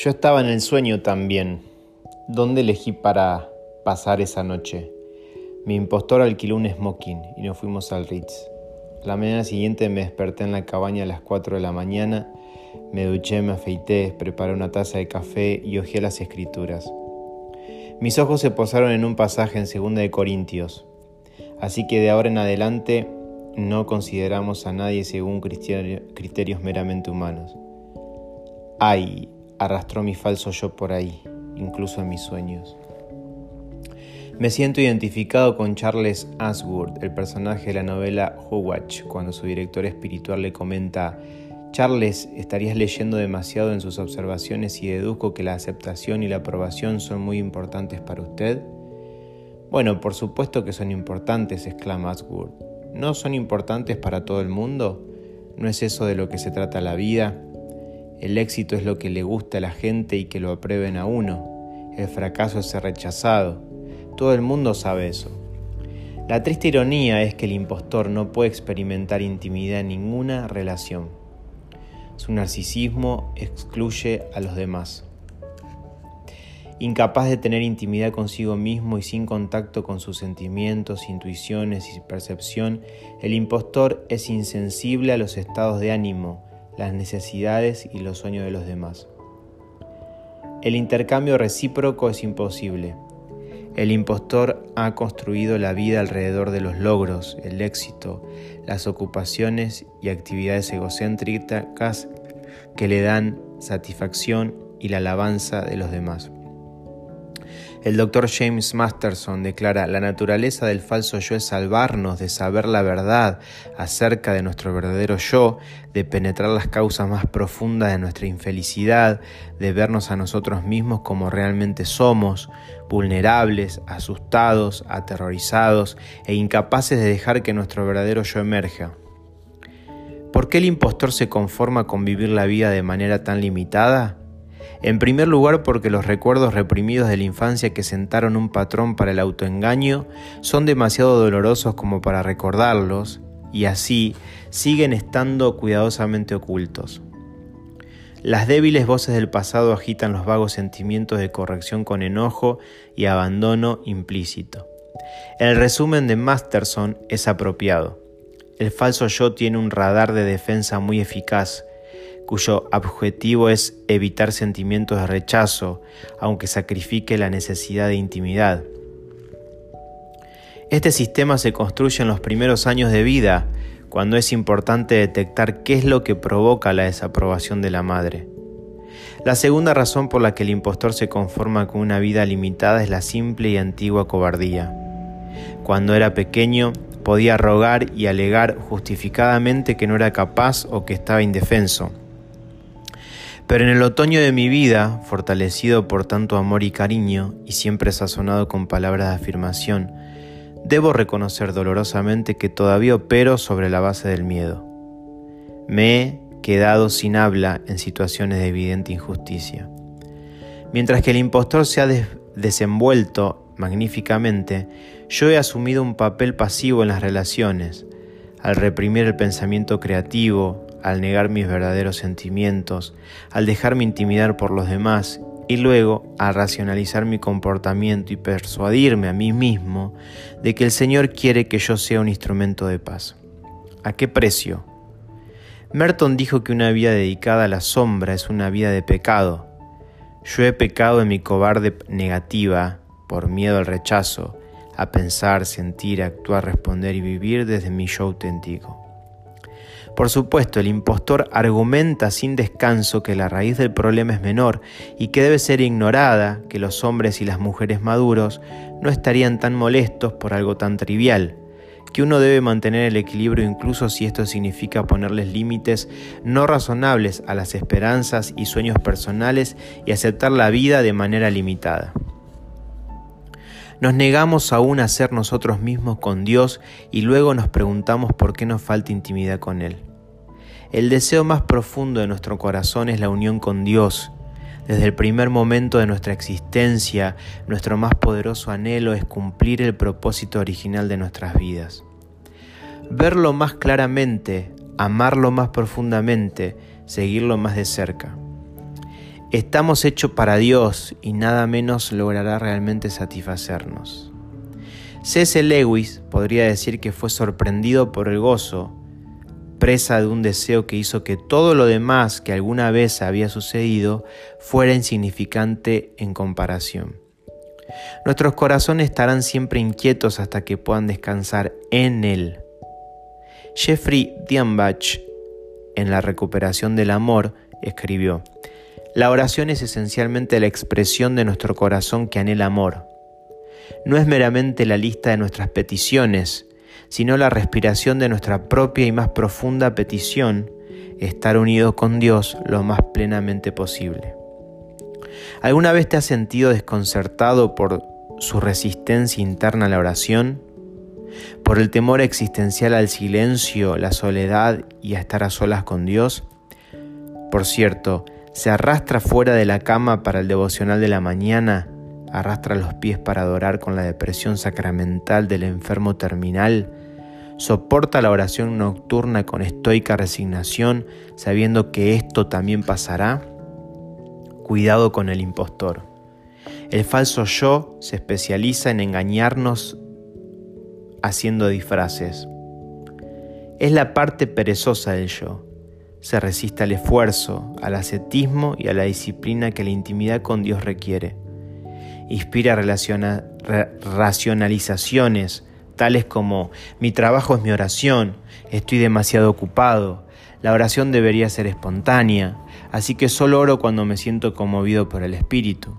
Yo estaba en el sueño también. ¿Dónde elegí para pasar esa noche? Mi impostor alquiló un smoking y nos fuimos al Ritz. La mañana siguiente me desperté en la cabaña a las 4 de la mañana, me duché, me afeité, preparé una taza de café y hojeé las escrituras. Mis ojos se posaron en un pasaje en 2 de Corintios, así que de ahora en adelante no consideramos a nadie según criterios meramente humanos. Ay, arrastró mi falso yo por ahí, incluso en mis sueños. Me siento identificado con Charles Ashworth, el personaje de la novela Howatch, cuando su director espiritual le comenta, Charles, estarías leyendo demasiado en sus observaciones y deduzco que la aceptación y la aprobación son muy importantes para usted. Bueno, por supuesto que son importantes, exclama Ashworth. ¿No son importantes para todo el mundo? ¿No es eso de lo que se trata la vida? El éxito es lo que le gusta a la gente y que lo aprueben a uno. El fracaso es rechazado. Todo el mundo sabe eso. La triste ironía es que el impostor no puede experimentar intimidad en ninguna relación. Su narcisismo excluye a los demás. Incapaz de tener intimidad consigo mismo y sin contacto con sus sentimientos, intuiciones y percepción, el impostor es insensible a los estados de ánimo, las necesidades y los sueños de los demás. El intercambio recíproco es imposible. El impostor ha construido la vida alrededor de los logros, el éxito, las ocupaciones y actividades egocéntricas que le dan satisfacción y la alabanza de los demás. El doctor James Masterson declara, la naturaleza del falso yo es salvarnos de saber la verdad acerca de nuestro verdadero yo, de penetrar las causas más profundas de nuestra infelicidad, de vernos a nosotros mismos como realmente somos, vulnerables, asustados, aterrorizados e incapaces de dejar que nuestro verdadero yo emerja. ¿Por qué el impostor se conforma con vivir la vida de manera tan limitada? En primer lugar porque los recuerdos reprimidos de la infancia que sentaron un patrón para el autoengaño son demasiado dolorosos como para recordarlos y así siguen estando cuidadosamente ocultos. Las débiles voces del pasado agitan los vagos sentimientos de corrección con enojo y abandono implícito. El resumen de Masterson es apropiado. El falso yo tiene un radar de defensa muy eficaz, cuyo objetivo es evitar sentimientos de rechazo, aunque sacrifique la necesidad de intimidad. Este sistema se construye en los primeros años de vida, cuando es importante detectar qué es lo que provoca la desaprobación de la madre. La segunda razón por la que el impostor se conforma con una vida limitada es la simple y antigua cobardía. Cuando era pequeño, podía rogar y alegar justificadamente que no era capaz o que estaba indefenso. Pero en el otoño de mi vida, fortalecido por tanto amor y cariño, y siempre sazonado con palabras de afirmación, debo reconocer dolorosamente que todavía opero sobre la base del miedo. Me he quedado sin habla en situaciones de evidente injusticia. Mientras que el impostor se ha desenvuelto magníficamente, yo he asumido un papel pasivo en las relaciones, al reprimir el pensamiento creativo, al negar mis verdaderos sentimientos, al dejarme intimidar por los demás y luego a racionalizar mi comportamiento y persuadirme a mí mismo de que el Señor quiere que yo sea un instrumento de paz. ¿A qué precio? Merton dijo que una vida dedicada a la sombra es una vida de pecado. Yo he pecado en mi cobarde negativa por miedo al rechazo, a pensar, sentir, actuar, responder y vivir desde mi yo auténtico. Por supuesto, el impostor argumenta sin descanso que la raíz del problema es menor y que debe ser ignorada, que los hombres y las mujeres maduros no estarían tan molestos por algo tan trivial, que uno debe mantener el equilibrio incluso si esto significa ponerles límites no razonables a las esperanzas y sueños personales y aceptar la vida de manera limitada. Nos negamos aún a ser nosotros mismos con Dios y luego nos preguntamos por qué nos falta intimidad con Él. El deseo más profundo de nuestro corazón es la unión con Dios. Desde el primer momento de nuestra existencia, nuestro más poderoso anhelo es cumplir el propósito original de nuestras vidas. Verlo más claramente, amarlo más profundamente, seguirlo más de cerca. Estamos hechos para Dios y nada menos logrará realmente satisfacernos. C.S. Lewis podría decir que fue sorprendido por el gozo, presa de un deseo que hizo que todo lo demás que alguna vez había sucedido fuera insignificante en comparación. Nuestros corazones estarán siempre inquietos hasta que puedan descansar en Él. Jeffrey Diambach, en La recuperación del amor, escribió, La oración es esencialmente la expresión de nuestro corazón que anhela amor. No es meramente la lista de nuestras peticiones, sino la respiración de nuestra propia y más profunda petición, estar unidos con Dios lo más plenamente posible. ¿Alguna vez te has sentido desconcertado por su resistencia interna a la oración? ¿Por el temor existencial al silencio, la soledad y a estar a solas con Dios? Por cierto, se arrastra fuera de la cama para el devocional de la mañana, arrastra los pies para adorar con la depresión sacramental del enfermo terminal, soporta la oración nocturna con estoica resignación, sabiendo que esto también pasará. Cuidado con el impostor. El falso yo se especializa en engañarnos haciendo disfraces. Es la parte perezosa del yo. Se resiste al esfuerzo, al ascetismo y a la disciplina que la intimidad con Dios requiere. Inspira racionalizaciones tales como mi trabajo es mi oración, estoy demasiado ocupado, la oración debería ser espontánea, así que solo oro cuando me siento conmovido por el Espíritu.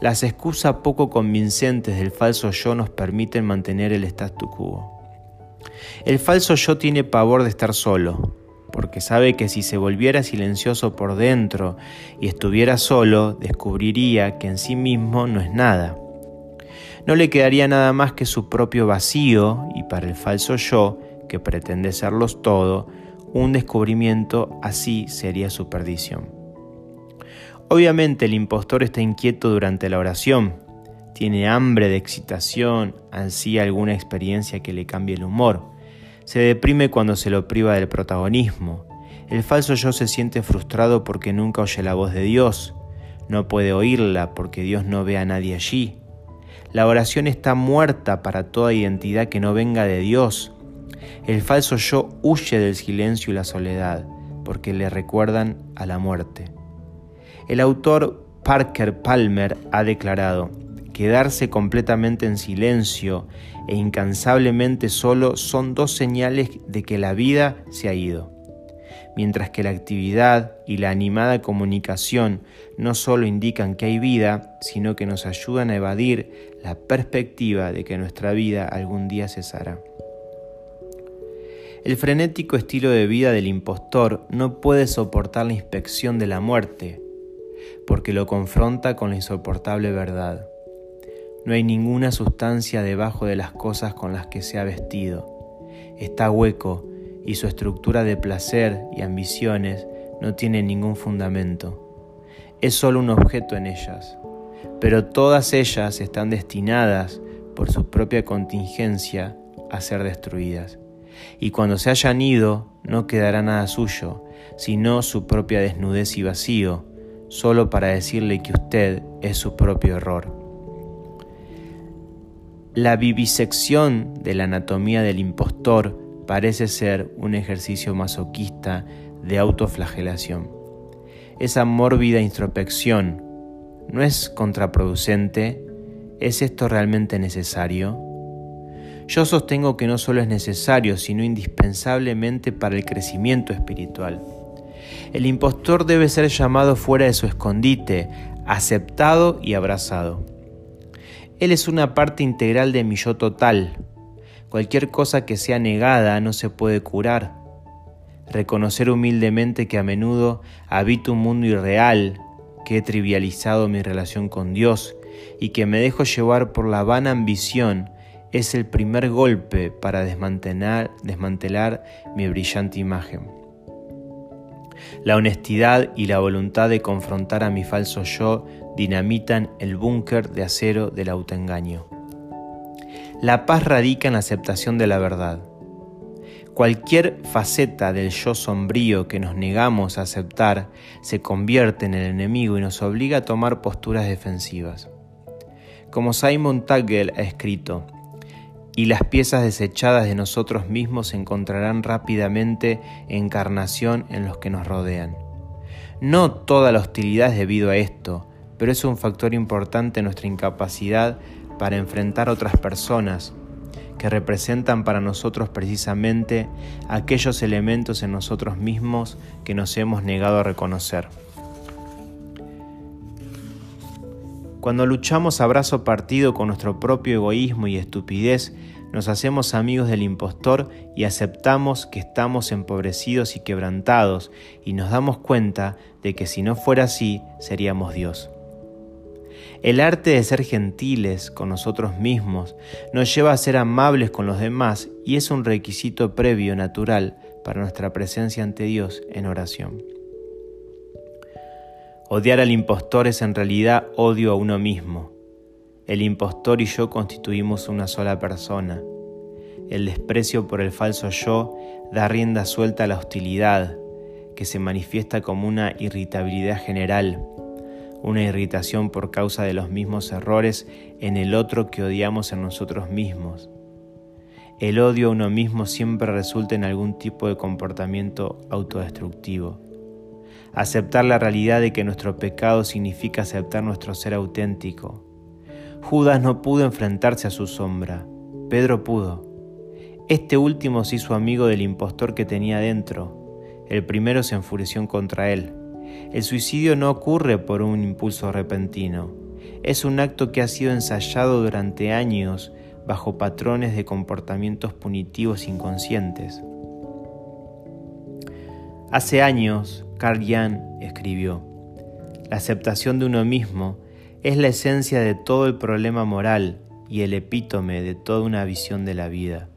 Las excusas poco convincentes del falso yo nos permiten mantener el statu quo. El falso yo tiene pavor de estar solo, porque sabe que si se volviera silencioso por dentro y estuviera solo, descubriría que en sí mismo no es nada. No le quedaría nada más que su propio vacío y para el falso yo, que pretende serlos todo, un descubrimiento así sería su perdición. Obviamente el impostor está inquieto durante la oración, tiene hambre de excitación, ansía alguna experiencia que le cambie el humor, se deprime cuando se lo priva del protagonismo, el falso yo se siente frustrado porque nunca oye la voz de Dios, no puede oírla porque Dios no ve a nadie allí. La oración está muerta para toda identidad que no venga de Dios, el falso yo huye del silencio y la soledad porque le recuerdan a la muerte. El autor Parker Palmer ha declarado, quedarse completamente en silencio e incansablemente solo son dos señales de que la vida se ha ido. Mientras que la actividad y la animada comunicación no solo indican que hay vida, sino que nos ayudan a evadir la perspectiva de que nuestra vida algún día cesará. El frenético estilo de vida del impostor no puede soportar la inspección de la muerte, porque lo confronta con la insoportable verdad. No hay ninguna sustancia debajo de las cosas con las que se ha vestido. Está hueco y su estructura de placer y ambiciones no tiene ningún fundamento. Es solo un objeto en ellas, pero todas ellas están destinadas por su propia contingencia a ser destruidas y cuando se hayan ido no quedará nada suyo, sino su propia desnudez y vacío, solo para decirle que usted es su propio error. La vivisección de la anatomía del impostor parece ser un ejercicio masoquista de autoflagelación. Esa mórbida introspección no es contraproducente. ¿Es esto realmente necesario? Yo sostengo que no solo es necesario, sino indispensablemente para el crecimiento espiritual. El impostor debe ser llamado fuera de su escondite, aceptado y abrazado. Él es una parte integral de mi yo total. Cualquier cosa que sea negada no se puede curar. Reconocer humildemente que a menudo habito un mundo irreal, que he trivializado mi relación con Dios y que me dejo llevar por la vana ambición es el primer golpe para desmantelar, desmantelar mi brillante imagen. La honestidad y la voluntad de confrontar a mi falso yo dinamitan el búnker de acero del autoengaño. La paz radica en la aceptación de la verdad. Cualquier faceta del yo sombrío que nos negamos a aceptar se convierte en el enemigo y nos obliga a tomar posturas defensivas. Como Simon Tagel ha escrito, y las piezas desechadas de nosotros mismos encontrarán rápidamente encarnación en los que nos rodean. No toda la hostilidad es debido a esto, pero es un factor importante en nuestra incapacidad para enfrentar otras personas que representan para nosotros precisamente aquellos elementos en nosotros mismos que nos hemos negado a reconocer. Cuando luchamos a brazo partido con nuestro propio egoísmo y estupidez, nos hacemos amigos del impostor y aceptamos que estamos empobrecidos y quebrantados y nos damos cuenta de que si no fuera así, seríamos Dios. El arte de ser gentiles con nosotros mismos nos lleva a ser amables con los demás y es un requisito previo natural para nuestra presencia ante Dios en oración. Odiar al impostor es en realidad odio a uno mismo. El impostor y yo constituimos una sola persona. El desprecio por el falso yo da rienda suelta a la hostilidad, que se manifiesta como una irritabilidad general una irritación por causa de los mismos errores en el otro que odiamos en nosotros mismos. El odio a uno mismo siempre resulta en algún tipo de comportamiento autodestructivo. Aceptar la realidad de que nuestro pecado significa aceptar nuestro ser auténtico. Judas no pudo enfrentarse a su sombra, Pedro pudo. Este último se hizo amigo del impostor que tenía dentro. El primero se enfureció contra él. El suicidio no ocurre por un impulso repentino, es un acto que ha sido ensayado durante años bajo patrones de comportamientos punitivos inconscientes. Hace años, Carl Jung escribió, La aceptación de uno mismo es la esencia de todo el problema moral y el epítome de toda una visión de la vida.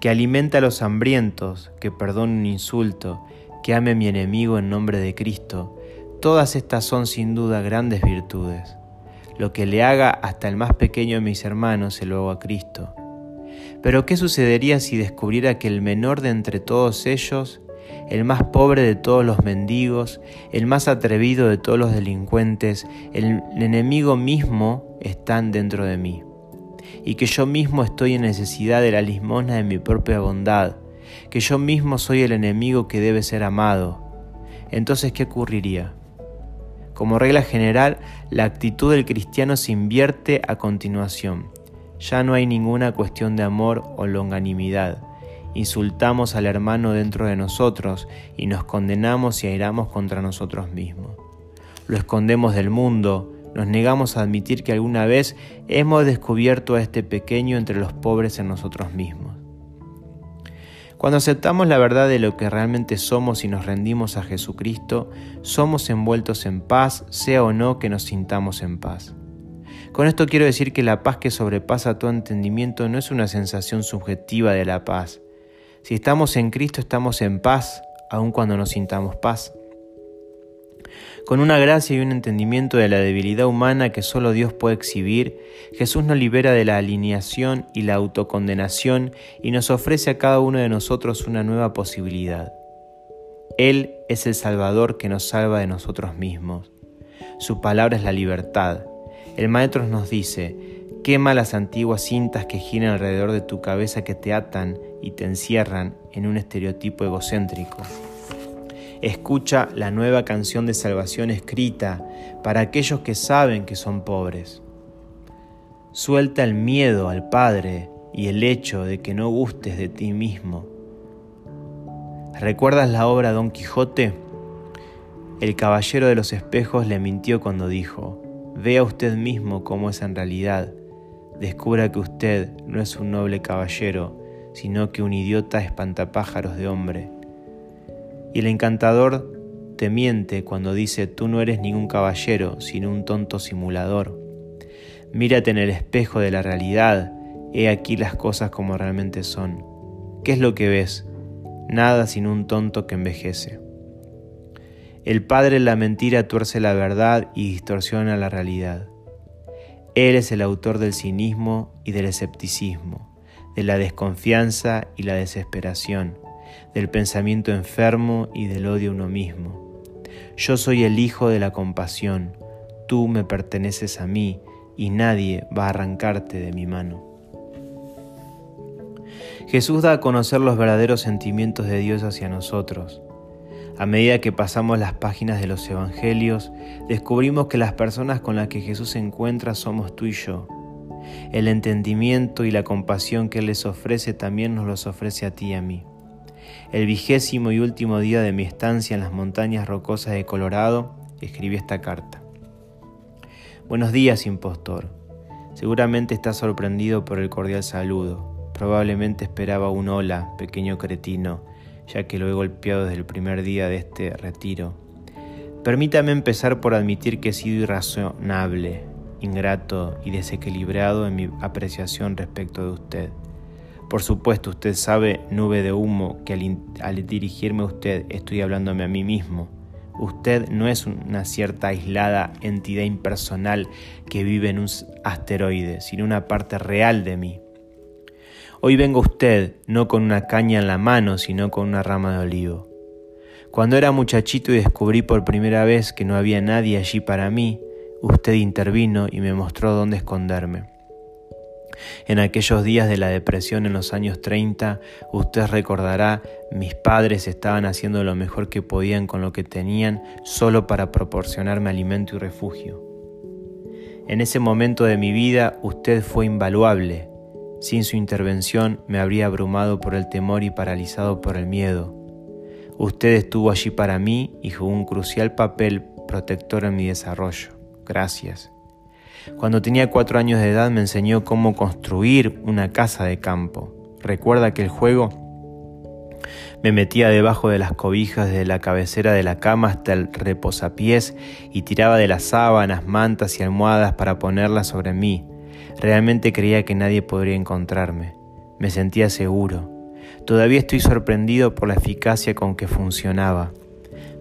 Que alimenta a los hambrientos, que perdona un insulto que ame mi enemigo en nombre de Cristo, todas estas son sin duda grandes virtudes. Lo que le haga hasta el más pequeño de mis hermanos se lo hago a Cristo. Pero ¿qué sucedería si descubriera que el menor de entre todos ellos, el más pobre de todos los mendigos, el más atrevido de todos los delincuentes, el enemigo mismo están dentro de mí? Y que yo mismo estoy en necesidad de la limosna de mi propia bondad, que yo mismo soy el enemigo que debe ser amado, entonces ¿qué ocurriría? Como regla general, la actitud del cristiano se invierte a continuación. Ya no hay ninguna cuestión de amor o longanimidad. Insultamos al hermano dentro de nosotros y nos condenamos y airamos contra nosotros mismos. Lo escondemos del mundo, nos negamos a admitir que alguna vez hemos descubierto a este pequeño entre los pobres en nosotros mismos. Cuando aceptamos la verdad de lo que realmente somos y nos rendimos a Jesucristo, somos envueltos en paz, sea o no que nos sintamos en paz. Con esto quiero decir que la paz que sobrepasa todo entendimiento no es una sensación subjetiva de la paz. Si estamos en Cristo estamos en paz, aun cuando nos sintamos paz con una gracia y un entendimiento de la debilidad humana que solo Dios puede exhibir, Jesús nos libera de la alineación y la autocondenación y nos ofrece a cada uno de nosotros una nueva posibilidad. Él es el Salvador que nos salva de nosotros mismos. Su palabra es la libertad. El Maestro nos dice, quema las antiguas cintas que giran alrededor de tu cabeza que te atan y te encierran en un estereotipo egocéntrico. Escucha la nueva canción de salvación escrita para aquellos que saben que son pobres. Suelta el miedo al Padre y el hecho de que no gustes de ti mismo. ¿Recuerdas la obra Don Quijote? El caballero de los espejos le mintió cuando dijo, vea usted mismo cómo es en realidad, descubra que usted no es un noble caballero, sino que un idiota espantapájaros de hombre. Y el encantador te miente cuando dice tú no eres ningún caballero, sino un tonto simulador. Mírate en el espejo de la realidad, he aquí las cosas como realmente son. ¿Qué es lo que ves? Nada sino un tonto que envejece. El padre en la mentira tuerce la verdad y distorsiona la realidad. Él es el autor del cinismo y del escepticismo, de la desconfianza y la desesperación, del pensamiento enfermo y del odio a uno mismo. Yo soy el hijo de la compasión, tú me perteneces a mí y nadie va a arrancarte de mi mano. Jesús da a conocer los verdaderos sentimientos de Dios hacia nosotros. A medida que pasamos las páginas de los Evangelios, descubrimos que las personas con las que Jesús se encuentra somos tú y yo. El entendimiento y la compasión que Él les ofrece también nos los ofrece a ti y a mí. El vigésimo y último día de mi estancia en las montañas rocosas de Colorado, escribí esta carta. Buenos días, impostor. Seguramente estás sorprendido por el cordial saludo. Probablemente esperaba un hola, pequeño cretino, ya que lo he golpeado desde el primer día de este retiro. Permítame empezar por admitir que he sido irrazonable, ingrato y desequilibrado en mi apreciación respecto de usted. Por supuesto, usted sabe, nube de humo, que al, dirigirme a usted estoy hablándome a mí mismo Usted no es una cierta aislada entidad impersonal que vive en un asteroide, sino una parte real de mí. Hoy vengo usted no con una caña en la mano, sino con una rama de olivo. Cuando era muchachito y descubrí por primera vez que no había nadie allí para mí, usted intervino y me mostró dónde esconderme. En aquellos días de la depresión en los años 30, usted recordará, mis padres estaban haciendo lo mejor que podían con lo que tenían solo para proporcionarme alimento y refugio. En ese momento de mi vida usted fue invaluable. Sin su intervención me habría abrumado por el temor y paralizado por el miedo. Usted estuvo allí para mí y jugó un crucial papel protector en mi desarrollo. Gracias. Cuando tenía cuatro años de edad me enseñó cómo construir una casa de campo. Recuerda que el juego me metía debajo de las cobijas desde la cabecera de la cama hasta el reposapiés y tiraba de las sábanas, mantas y almohadas para ponerlas sobre mí. Realmente creía que nadie podría encontrarme. Me sentía seguro. Todavía estoy sorprendido por la eficacia con que funcionaba.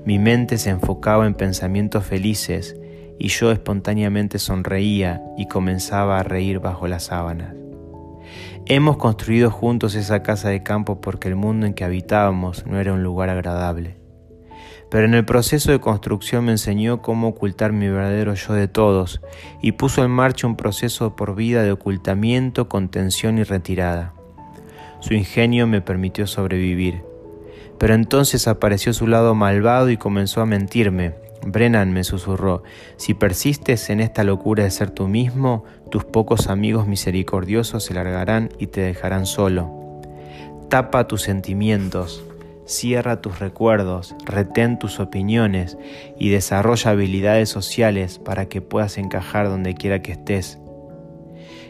Mi mente se enfocaba en pensamientos felices y yo espontáneamente sonreía y comenzaba a reír bajo las sábanas. Hemos construido juntos esa casa de campo porque el mundo en que habitábamos no era un lugar agradable. Pero en el proceso de construcción me enseñó cómo ocultar mi verdadero yo de todos y puso en marcha un proceso por vida de ocultamiento, contención y retirada. Su ingenio me permitió sobrevivir. Pero entonces apareció su lado malvado y comenzó a mentirme, Brennan me susurró, si persistes en esta locura de ser tú mismo, tus pocos amigos misericordiosos se largarán y te dejarán solo. Tapa tus sentimientos, cierra tus recuerdos, retén tus opiniones y desarrolla habilidades sociales para que puedas encajar donde quiera que estés.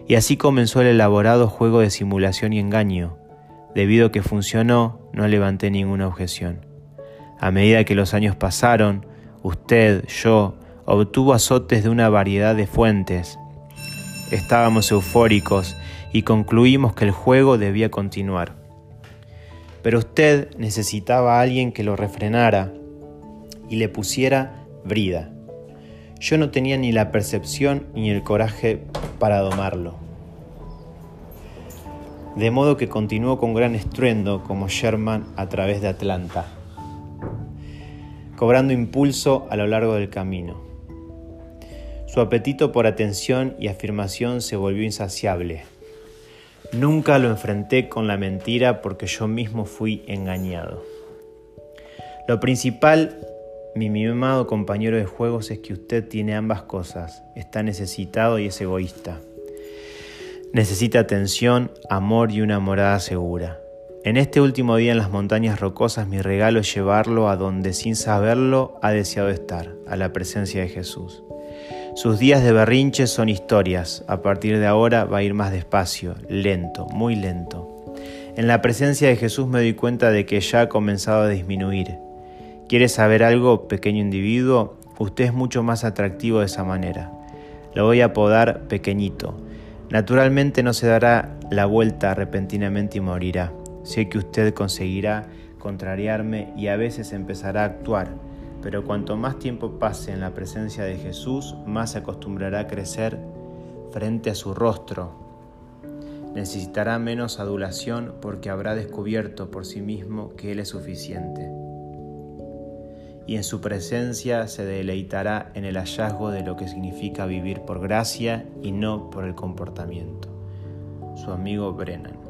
Y así comenzó el elaborado juego de simulación y engaño. Debido a que funcionó, no levanté ninguna objeción. A medida que los años pasaron, usted, yo, obtuvo azotes de una variedad de fuentes. Estábamos eufóricos y concluimos que el juego debía continuar. Pero usted necesitaba a alguien que lo refrenara y le pusiera brida. Yo no tenía ni la percepción ni el coraje para domarlo. De modo que continuó con gran estruendo como Sherman a través de Atlanta cobrando impulso a lo largo del camino. Su apetito por atención y afirmación se volvió insaciable. Nunca lo enfrenté con la mentira porque yo mismo fui engañado. Lo principal, mi mimado compañero de juegos, es que usted tiene ambas cosas. Está necesitado y es egoísta. Necesita atención, amor y una morada segura. En este último día en las montañas rocosas mi regalo es llevarlo a donde sin saberlo ha deseado estar, a la presencia de Jesús. Sus días de berrinche son historias, a partir de ahora va a ir más despacio, lento, muy lento. En la presencia de Jesús me doy cuenta de que ya ha comenzado a disminuir. ¿Quiere saber algo, pequeño individuo? Usted es mucho más atractivo de esa manera. Lo voy a apodar pequeñito. Naturalmente no se dará la vuelta repentinamente y morirá. Sé que usted conseguirá contrariarme y a veces empezará a actuar, pero cuanto más tiempo pase en la presencia de Jesús, más se acostumbrará a crecer frente a su rostro. necesitará menos adulación porque habrá descubierto por sí mismo que Él es suficiente. Y en su presencia se deleitará en el hallazgo de lo que significa vivir por gracia y no por el comportamiento. Su amigo Brennan.